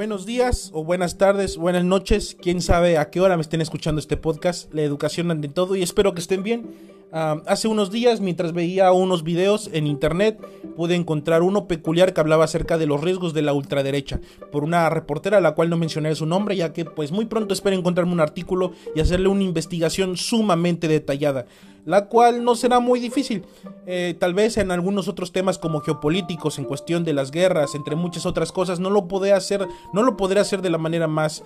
Buenos días o buenas tardes, buenas noches, quién sabe a qué hora me estén escuchando este podcast, la educación ante todo y espero que estén bien. Ah, hace unos días, mientras veía unos videos en internet, pude encontrar uno peculiar que hablaba acerca de los riesgos de la ultraderecha, por una reportera a la cual no mencionaré su nombre, ya que pues muy pronto espero encontrarme un artículo y hacerle una investigación sumamente detallada la cual no será muy difícil. Eh, tal vez en algunos otros temas como geopolíticos, en cuestión de las guerras, entre muchas otras cosas, no lo podré hacer, no lo podré hacer de la manera más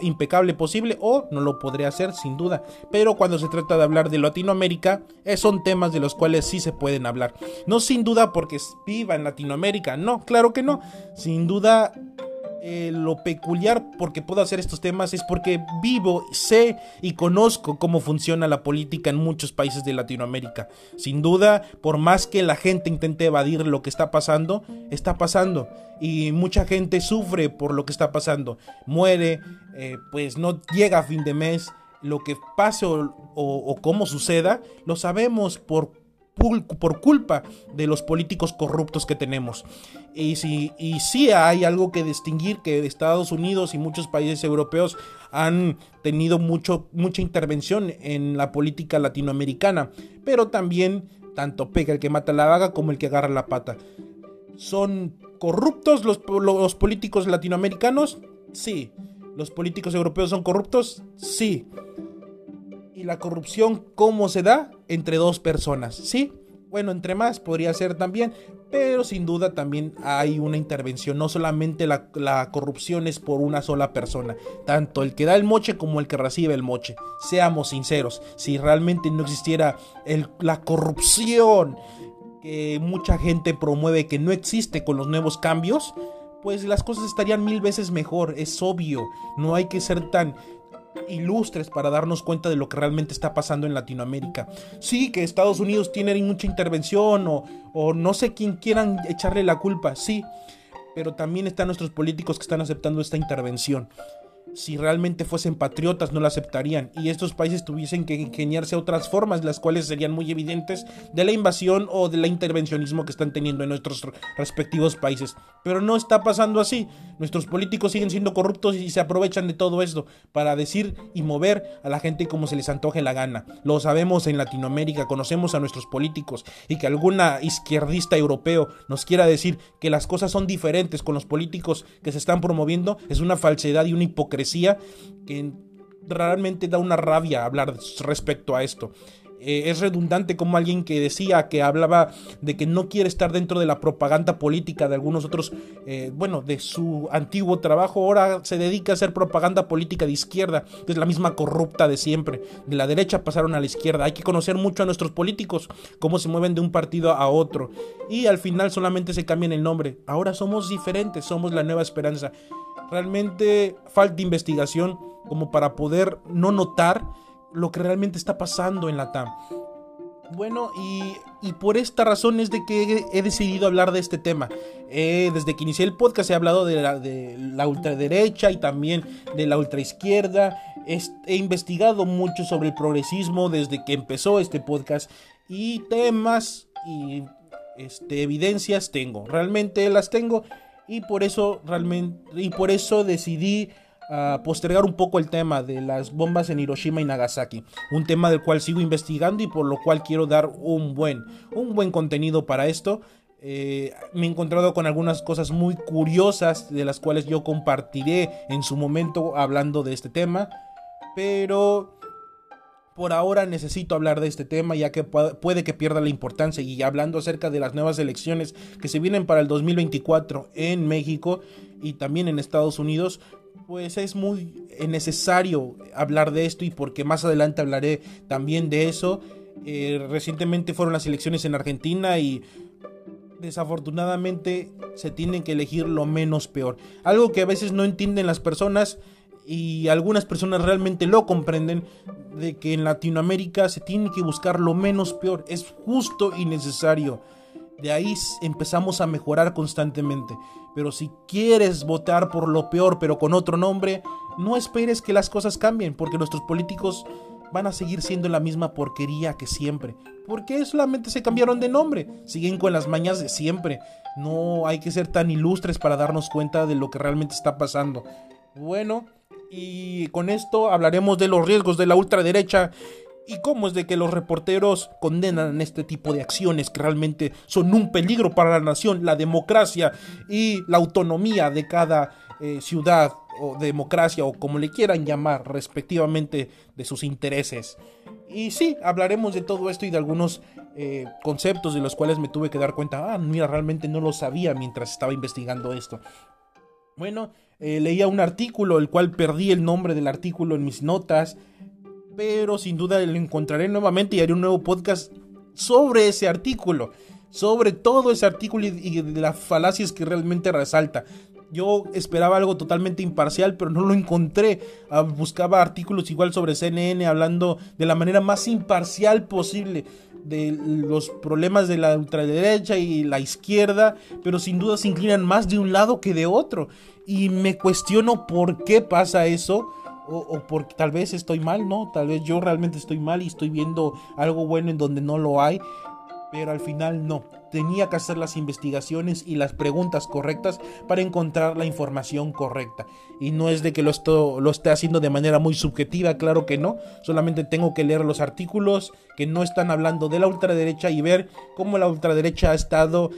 impecable posible o no lo podré hacer sin duda. Pero cuando se trata de hablar de Latinoamérica, eh, son temas de los cuales sí se pueden hablar. No sin duda porque viva en Latinoamérica, no, claro que no. Sin duda eh, lo peculiar porque puedo hacer estos temas es porque vivo, sé y conozco cómo funciona la política en muchos países de Latinoamérica. Sin duda, por más que la gente intente evadir lo que está pasando, está pasando. Y mucha gente sufre por lo que está pasando. Muere, eh, pues no llega a fin de mes. Lo que pase o cómo suceda, lo sabemos por por culpa de los políticos corruptos que tenemos. Y si y sí hay algo que distinguir que Estados Unidos y muchos países europeos han tenido mucho, mucha intervención en la política latinoamericana, pero también tanto pega el que mata la vaga como el que agarra la pata. ¿Son corruptos los, los políticos latinoamericanos? Sí. ¿Los políticos europeos son corruptos? Sí. ¿Y la corrupción cómo se da? Entre dos personas, ¿sí? Bueno, entre más podría ser también, pero sin duda también hay una intervención. No solamente la, corrupción es por una sola persona, tanto el que da el moche como el que recibe el moche. Seamos sinceros, si realmente no existiera la corrupción que mucha gente promueve que no existe con los nuevos cambios, pues las cosas estarían mil veces mejor, es obvio. No hay que ser tan ilustres para darnos cuenta de lo que realmente está pasando en Latinoamérica. Sí, que Estados Unidos tiene mucha intervención o, o no sé quién quieran echarle la culpa, sí, pero también están nuestros políticos que están aceptando esta intervención si realmente fuesen patriotas no la aceptarían y estos países tuviesen que ingeniarse otras formas, las cuales serían muy evidentes de la invasión o del intervencionismo que están teniendo en nuestros respectivos países. Pero no está pasando así. Nuestros políticos siguen siendo corruptos y se aprovechan de todo esto para decir y mover a la gente como se les antoje la gana. Lo sabemos en Latinoamérica, conocemos a nuestros políticos y que alguna izquierdista europeo nos quiera decir que las cosas son diferentes con los políticos que se están promoviendo es una falsedad y una hipocresía que realmente da una rabia hablar respecto a esto. Eh, es redundante como alguien que decía que hablaba de que no quiere estar dentro de la propaganda política de algunos otros, eh, bueno, de su antiguo trabajo, ahora se dedica a hacer propaganda política de izquierda, que es la misma corrupta de siempre. De la derecha pasaron a la izquierda. Hay que conocer mucho a nuestros políticos, cómo se mueven de un partido a otro. Y al final solamente se cambian el nombre. Ahora somos diferentes, somos la nueva esperanza. Realmente falta investigación como para poder no notar lo que realmente está pasando en la TAM. Bueno, y, por esta razón es de que he, decidido hablar de este tema. Eh, desde que inicié el podcast he hablado de la, de la ultraderecha y también de la ultraizquierda. He investigado mucho sobre el progresismo desde que empezó este podcast. Y temas y este, evidencias tengo. Realmente las tengo y por eso realmente y por eso decidí ah, postergar un poco el tema de las bombas en Hiroshima y Nagasaki, un tema del cual sigo investigando y por lo cual quiero dar un buen un buen contenido para esto. Eh, me he encontrado con algunas cosas muy curiosas de las cuales yo compartiré en su momento hablando de este tema, pero por ahora necesito hablar de este tema ya que puede que pierda la importancia y hablando acerca de las nuevas elecciones que se vienen para el 2024 en México y también en Estados Unidos, pues es muy necesario hablar de esto y porque más adelante hablaré también de eso. Eh, recientemente fueron las elecciones en Argentina y desafortunadamente se tienen que elegir lo menos peor. Algo que a veces no entienden las personas y algunas personas realmente lo comprenden de que en Latinoamérica se tiene que buscar lo menos peor, es justo y necesario. De ahí empezamos a mejorar constantemente. Pero si quieres votar por lo peor pero con otro nombre, no esperes que las cosas cambien, porque nuestros políticos van a seguir siendo la misma porquería que siempre. Porque solamente se cambiaron de nombre, siguen con las mañas de siempre. No hay que ser tan ilustres para darnos cuenta de lo que realmente está pasando. Bueno, y con esto hablaremos de los riesgos de la ultraderecha y cómo es de que los reporteros condenan este tipo de acciones que realmente son un peligro para la nación, la democracia y la autonomía de cada eh, ciudad o democracia o como le quieran llamar respectivamente de sus intereses. Y sí, hablaremos de todo esto y de algunos eh, conceptos de los cuales me tuve que dar cuenta. Ah, mira, realmente no lo sabía mientras estaba investigando esto. Bueno, eh, leía un artículo, el cual perdí el nombre del artículo en mis notas, pero sin duda lo encontraré nuevamente y haré un nuevo podcast sobre ese artículo, sobre todo ese artículo y de las falacias que realmente resalta. Yo esperaba algo totalmente imparcial, pero no lo encontré. Ah, buscaba artículos igual sobre CNN hablando de la manera más imparcial posible de los problemas de la ultraderecha y la izquierda, pero sin duda se inclinan más de un lado que de otro. Y me cuestiono por qué pasa eso. O, o porque tal vez estoy mal, ¿no? Tal vez yo realmente estoy mal y estoy viendo algo bueno en donde no lo hay. Pero al final no tenía que hacer las investigaciones y las preguntas correctas para encontrar la información correcta. Y no es de que lo, lo esté haciendo de manera muy subjetiva, claro que no. Solamente tengo que leer los artículos que no están hablando de la ultraderecha y ver cómo la ultraderecha ha estado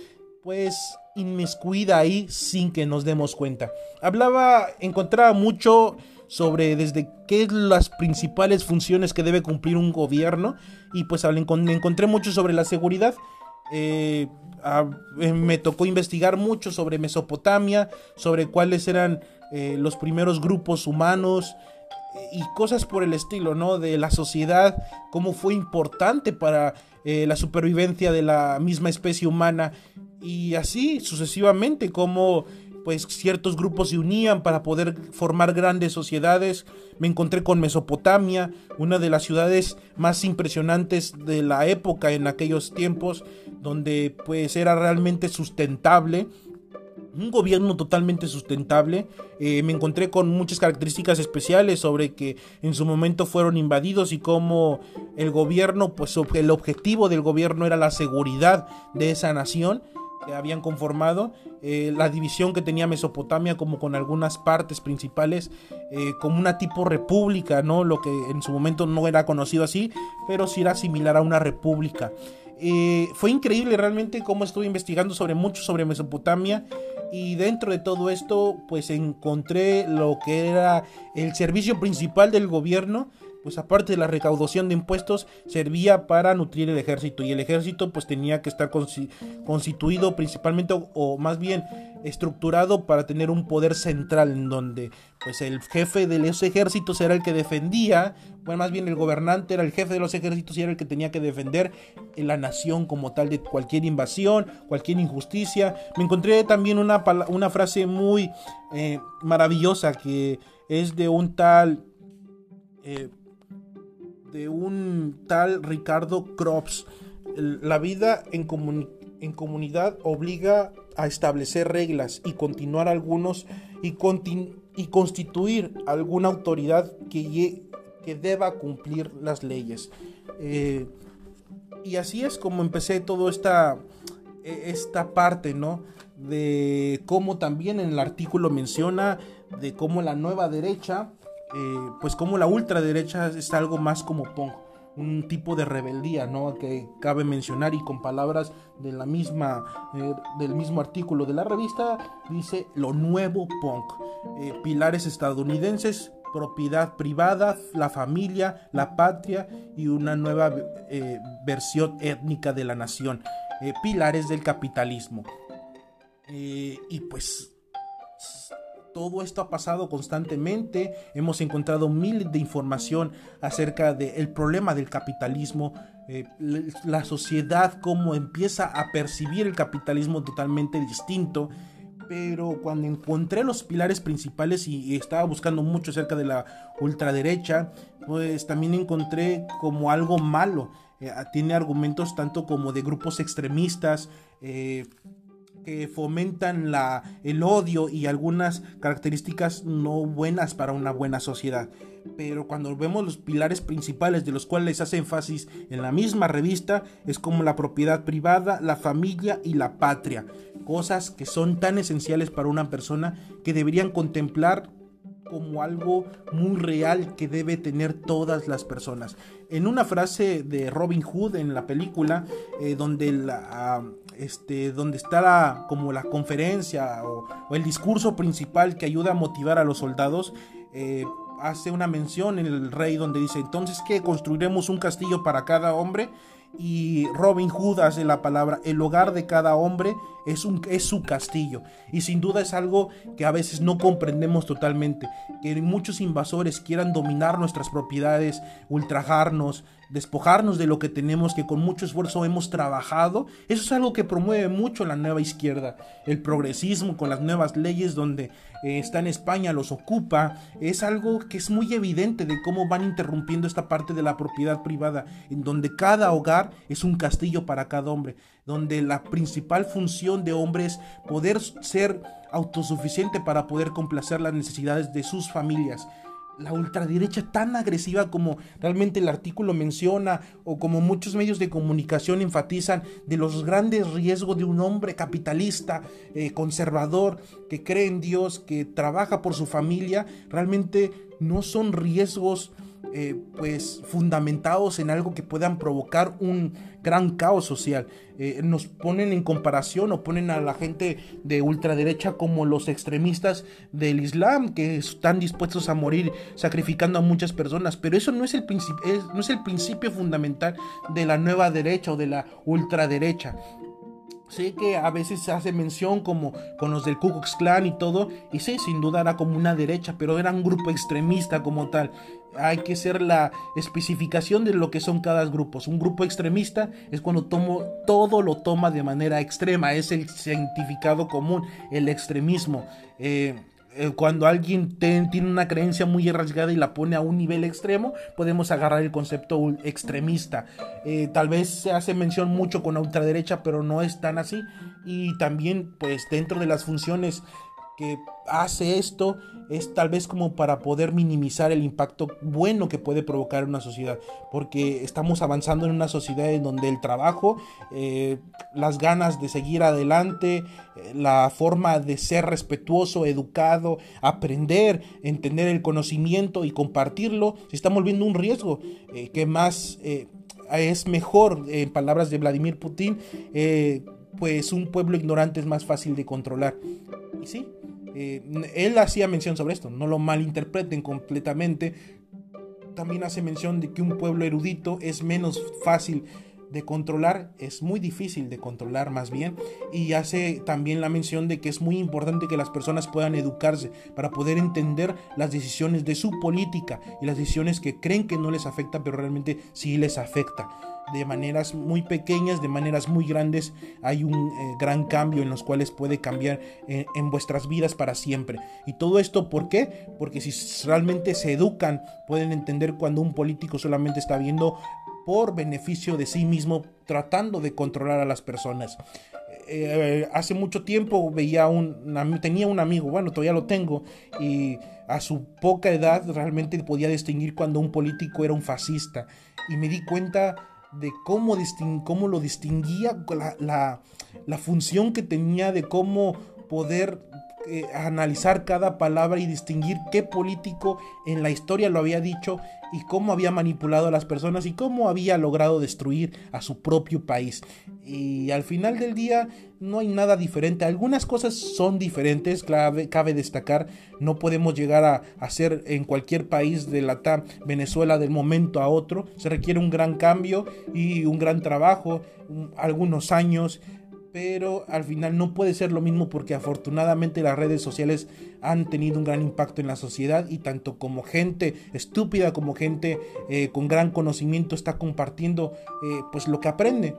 pues inmiscuida ahí sin que nos demos cuenta. Hablaba, encontraba mucho sobre desde qué las principales funciones que debe cumplir un gobierno y pues encontré mucho sobre la seguridad eh, eh, me tocó investigar mucho sobre Mesopotamia, sobre cuáles eran eh, los primeros grupos humanos y cosas por el estilo, ¿no? De la sociedad, cómo fue importante para la supervivencia de la misma especie humana y así sucesivamente, cómo pues ciertos grupos se unían para poder formar grandes sociedades. Me encontré con Mesopotamia, una de las ciudades más impresionantes de la época en aquellos tiempos, donde pues era realmente sustentable. Un gobierno totalmente sustentable. Eh, me encontré con muchas características especiales sobre que en su momento fueron invadidos y cómo el gobierno, pues el objetivo del gobierno era la seguridad de esa nación que habían conformado, eh, la división que tenía Mesopotamia como con algunas partes principales, eh, como una tipo república, ¿no? Lo que en su momento no era conocido así, pero sí era similar a una república. Eh, fue increíble realmente cómo estuve investigando sobre mucho sobre Mesopotamia y dentro de todo esto pues encontré lo que era el servicio principal del gobierno pues aparte de la recaudación de impuestos, servía para nutrir el ejército. Y el ejército pues tenía que estar constituido principalmente, o, más bien estructurado para tener un poder central en donde pues el jefe de los ejércitos era el que defendía, bueno más bien el gobernante era el jefe de los ejércitos y era el que tenía que defender la nación como tal de cualquier invasión, cualquier injusticia. Me encontré también una, una frase muy eh, maravillosa que es de un tal... Eh, de un tal Ricardo Crops. La vida en, en comunidad obliga a establecer reglas y continuar algunos y, y constituir alguna autoridad que, que, deba cumplir las leyes. Eh, y así es como empecé toda esta, e, esta parte, ¿no? De cómo también en el artículo menciona de cómo la nueva derecha eh, pues como la ultraderecha es algo más como punk, un tipo de rebeldía, ¿no? Que cabe mencionar y con palabras de la misma, eh, del mismo artículo de la revista dice lo nuevo punk, eh, pilares estadounidenses, propiedad privada, la familia, la patria y una nueva versión étnica de la nación, pilares del capitalismo. y pues todo esto ha pasado constantemente. Hemos encontrado miles de información acerca del problema del capitalismo, eh, la sociedad, cómo empieza a percibir el capitalismo totalmente distinto. Pero cuando encontré los pilares principales y, estaba buscando mucho acerca de la ultraderecha, pues también encontré como algo malo. Eh, tiene argumentos tanto como de grupos extremistas, eh, que fomentan la, el odio y algunas características no buenas para una buena sociedad. Pero cuando vemos los pilares principales de los cuales hace énfasis en la misma revista, es como la propiedad privada, la familia y la patria. Cosas que son tan esenciales para una persona que deberían contemplar como algo muy real que debe tener todas las personas. En una frase de Robin Hood en la película, eh, donde, la, ah, este, donde está como la conferencia o, el discurso principal que ayuda a motivar a los soldados, eh, hace una mención en el rey donde dice, entonces que construiremos un castillo para cada hombre y Robin Hood hace la palabra, el hogar de cada hombre es, un, es su castillo. Y sin duda es algo que a veces no comprendemos totalmente, que muchos invasores quieran dominar nuestras propiedades, ultrajarnos, despojarnos de lo que tenemos, que con mucho esfuerzo hemos trabajado. Eso es algo que promueve mucho la nueva izquierda, el progresismo con las nuevas leyes donde eh, está en España, los ocupa. Es algo que es muy evidente de cómo van interrumpiendo esta parte de la propiedad privada, en donde cada hogar es un castillo para cada hombre, donde la principal función de hombre es poder ser autosuficiente para poder complacer las necesidades de sus familias la ultraderecha tan agresiva como realmente el artículo menciona o como muchos medios de comunicación enfatizan de los grandes riesgos de un hombre capitalista, eh, conservador, que cree en Dios, que trabaja por su familia, realmente no son riesgos eh, pues fundamentados en algo que puedan provocar un gran caos social. Eh, nos ponen en comparación o ponen a la gente de ultraderecha como los extremistas del Islam que están dispuestos a morir sacrificando a muchas personas, pero eso no es el, no es el principio fundamental de la nueva derecha o de la ultraderecha. Sé que a veces se hace mención como con los del Ku Klux Klan y todo, y sí, sin duda era como una derecha, pero era un grupo extremista como tal. Hay que ser la especificación de lo que son cada grupo. Un grupo extremista es cuando tomo, todo lo toma de manera extrema, es el cientificado común, el extremismo. Eh, eh, cuando alguien tiene una creencia muy arraigada y la pone a un nivel extremo, podemos agarrar el concepto extremista. Eh, tal vez se hace mención mucho con la ultraderecha, pero no es tan así. Y también, pues, dentro de las funciones que hace esto es tal vez como para poder minimizar el impacto bueno que puede provocar una sociedad, porque estamos avanzando en una sociedad en donde el trabajo, eh, las ganas de seguir adelante, eh, la forma de ser respetuoso, educado, aprender, entender el conocimiento y compartirlo, se está volviendo un riesgo eh, que más es mejor, en palabras de Vladimir Putin, pues un pueblo ignorante es más fácil de controlar. Y sí, eh, él hacía mención sobre esto, no lo malinterpreten completamente. También hace mención de que un pueblo erudito es menos fácil de controlar, es muy difícil de controlar más bien, y hace también la mención de que es muy importante que las personas puedan educarse para poder entender las decisiones de su política y las decisiones que creen que no les afecta, pero realmente sí les afecta de maneras muy pequeñas, de maneras muy grandes, hay un eh, gran cambio en los cuales puede cambiar eh, en vuestras vidas para siempre. Y todo esto, ¿por qué? Porque si realmente se educan, pueden entender cuando un político solamente está viendo por beneficio de sí mismo, tratando de controlar a las personas. Eh, hace mucho tiempo veía un, tenía un amigo, bueno, todavía lo tengo, y a su poca edad realmente podía distinguir cuando un político era un fascista. Y me di cuenta de cómo, cómo lo distinguía, la, la, función que tenía de cómo poder eh, analizar cada palabra y distinguir qué político en la historia lo había dicho y cómo había manipulado a las personas y cómo había logrado destruir a su propio país. Y al final del día no hay nada diferente. Algunas cosas son diferentes, cabe, destacar. No podemos llegar a hacer en cualquier país de la TAM, Venezuela, del momento a otro. Se requiere un gran cambio y un gran trabajo, algunos años pero al final no puede ser lo mismo porque afortunadamente las redes sociales han tenido un gran impacto en la sociedad y tanto como gente estúpida como gente eh, con gran conocimiento está compartiendo eh, pues lo que aprende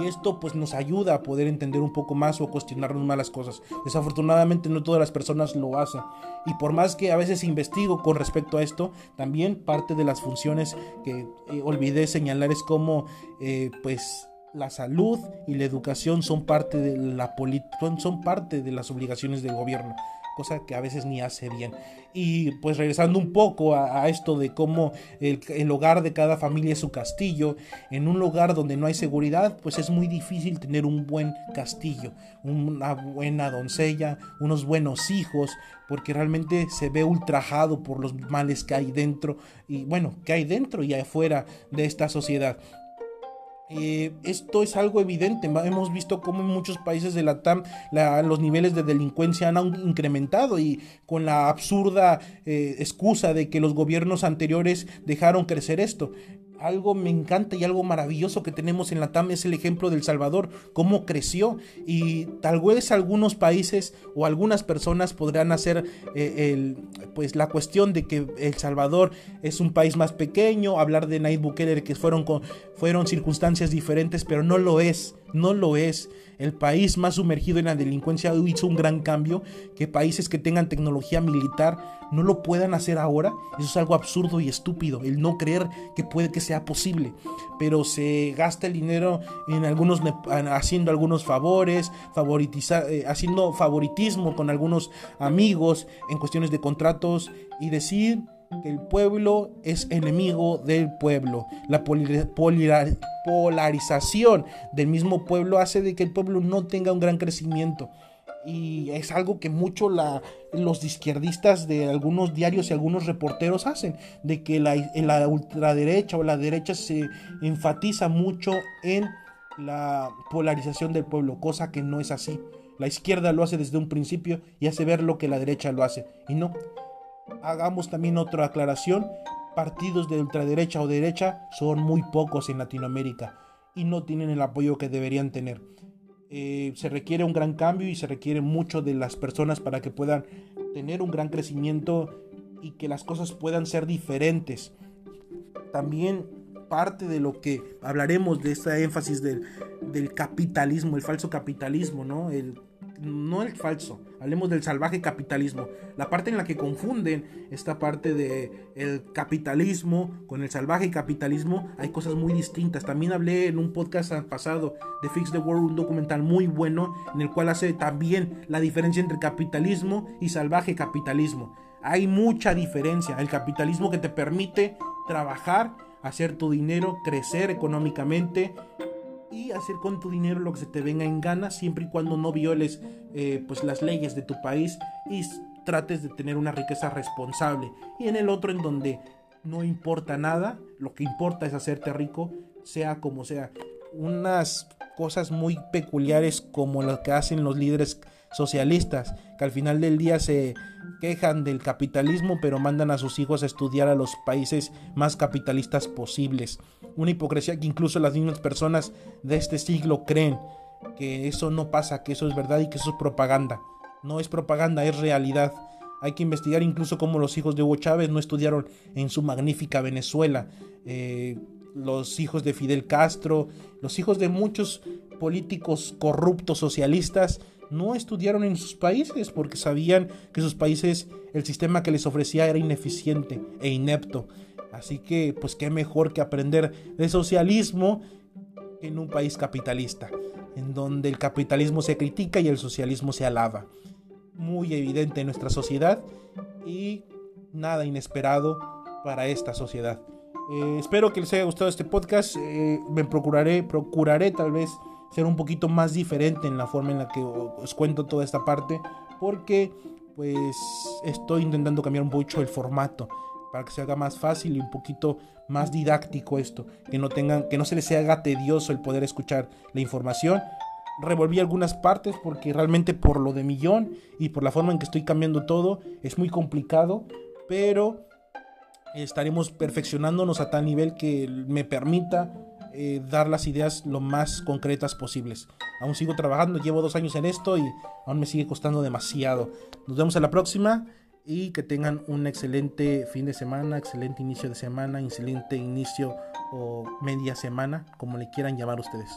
y esto pues nos ayuda a poder entender un poco más o cuestionarnos más las cosas. Desafortunadamente no todas las personas lo hacen. Y por más que a veces investigo con respecto a esto, también parte de las funciones que eh, olvidé señalar es como pues la salud y la educación son parte de la son parte de las obligaciones del gobierno cosa que a veces ni hace bien. Y pues regresando un poco a, esto de cómo el, hogar de cada familia es su castillo, en un lugar donde no hay seguridad, pues es muy difícil tener un buen castillo, una buena doncella, unos buenos hijos, porque realmente se ve ultrajado por los males que hay dentro, y bueno, que hay dentro y afuera de esta sociedad. Eh, esto es algo evidente. Hemos visto cómo en muchos países de la TAM los niveles de delincuencia han incrementado y con la absurda eh, excusa de que los gobiernos anteriores dejaron crecer esto algo me encanta y algo maravilloso que tenemos en la TAM es el ejemplo del Salvador, cómo creció. Y tal vez algunos países o algunas personas podrán hacer eh, el, pues la cuestión de que El Salvador es un país más pequeño, hablar de Nayib Bukele que fueron, con, fueron circunstancias diferentes, pero no lo es, no lo es. El país más sumergido en la delincuencia hizo un gran cambio, que países que tengan tecnología militar no lo puedan hacer ahora, eso es algo absurdo y estúpido, el no creer que puede que sea posible, pero se gasta el dinero en algunos haciendo algunos favores, eh, haciendo favoritismo con algunos amigos en cuestiones de contratos y decir que el pueblo es enemigo del pueblo. La polarización del mismo pueblo hace de que el pueblo no tenga un gran crecimiento. Y es algo que mucho la, los izquierdistas de algunos diarios y algunos reporteros hacen, de que la, la ultraderecha o la derecha se enfatiza mucho en la polarización del pueblo, cosa que no es así. La izquierda lo hace desde un principio y hace ver lo que la derecha lo hace. Y no, hagamos también otra aclaración. Partidos de ultraderecha o derecha son muy pocos en Latinoamérica y no tienen el apoyo que deberían tener. Eh, se requiere un gran cambio y se requiere mucho de las personas para que puedan tener un gran crecimiento y que las cosas puedan ser diferentes. También parte de lo que hablaremos de esta énfasis del, del capitalismo, el falso capitalismo, ¿no? El no el falso, hablemos del salvaje capitalismo, la parte en la que confunden esta parte de capitalismo con el salvaje capitalismo, hay cosas muy distintas. También hablé en un podcast pasado de Fix the World, un documental muy bueno en el cual hace también la diferencia entre capitalismo y salvaje capitalismo. Hay mucha diferencia, el capitalismo que te permite trabajar, hacer tu dinero, crecer económicamente y hacer con tu dinero lo que se te venga en gana siempre y cuando no violes eh, pues las leyes de tu país y trates de tener una riqueza responsable. Y en el otro en donde no importa nada lo que importa es hacerte rico sea como sea. Unas cosas muy peculiares como lo que hacen los líderes socialistas que al final del día se quejan del capitalismo pero mandan a sus hijos a estudiar a los países más capitalistas posibles. Una hipocresía que incluso las mismas personas de este siglo creen que eso no pasa, que eso es verdad y que eso es propaganda. No es propaganda, es realidad. Hay que investigar incluso cómo los hijos de Hugo Chávez no estudiaron en su magnífica Venezuela. Eh, los hijos de Fidel Castro, los hijos de muchos políticos corruptos socialistas no estudiaron en sus países porque sabían que sus países el sistema que les ofrecía era ineficiente e inepto. Así que, pues qué mejor que aprender de socialismo en un país capitalista, en donde el capitalismo se critica y el socialismo se alaba. Muy evidente en nuestra sociedad y nada inesperado para esta sociedad. Eh, espero que les haya gustado este podcast. Eh, me procuraré, procuraré tal vez ser un poquito más diferente en la forma en la que os cuento toda esta parte, porque pues estoy intentando cambiar un poco el formato para que se haga más fácil y un poquito más didáctico esto, que no tengan que no se les haga tedioso el poder escuchar la información. Revolví algunas partes porque realmente por lo de millón y por la forma en que estoy cambiando todo es muy complicado, pero estaremos perfeccionándonos a tal nivel que me permita eh, dar las ideas lo más concretas posibles. Aún sigo trabajando, llevo dos años en esto y aún me sigue costando demasiado. Nos vemos a la próxima y que tengan un excelente fin de semana, excelente inicio de semana, excelente inicio o media semana, como le quieran llamar ustedes.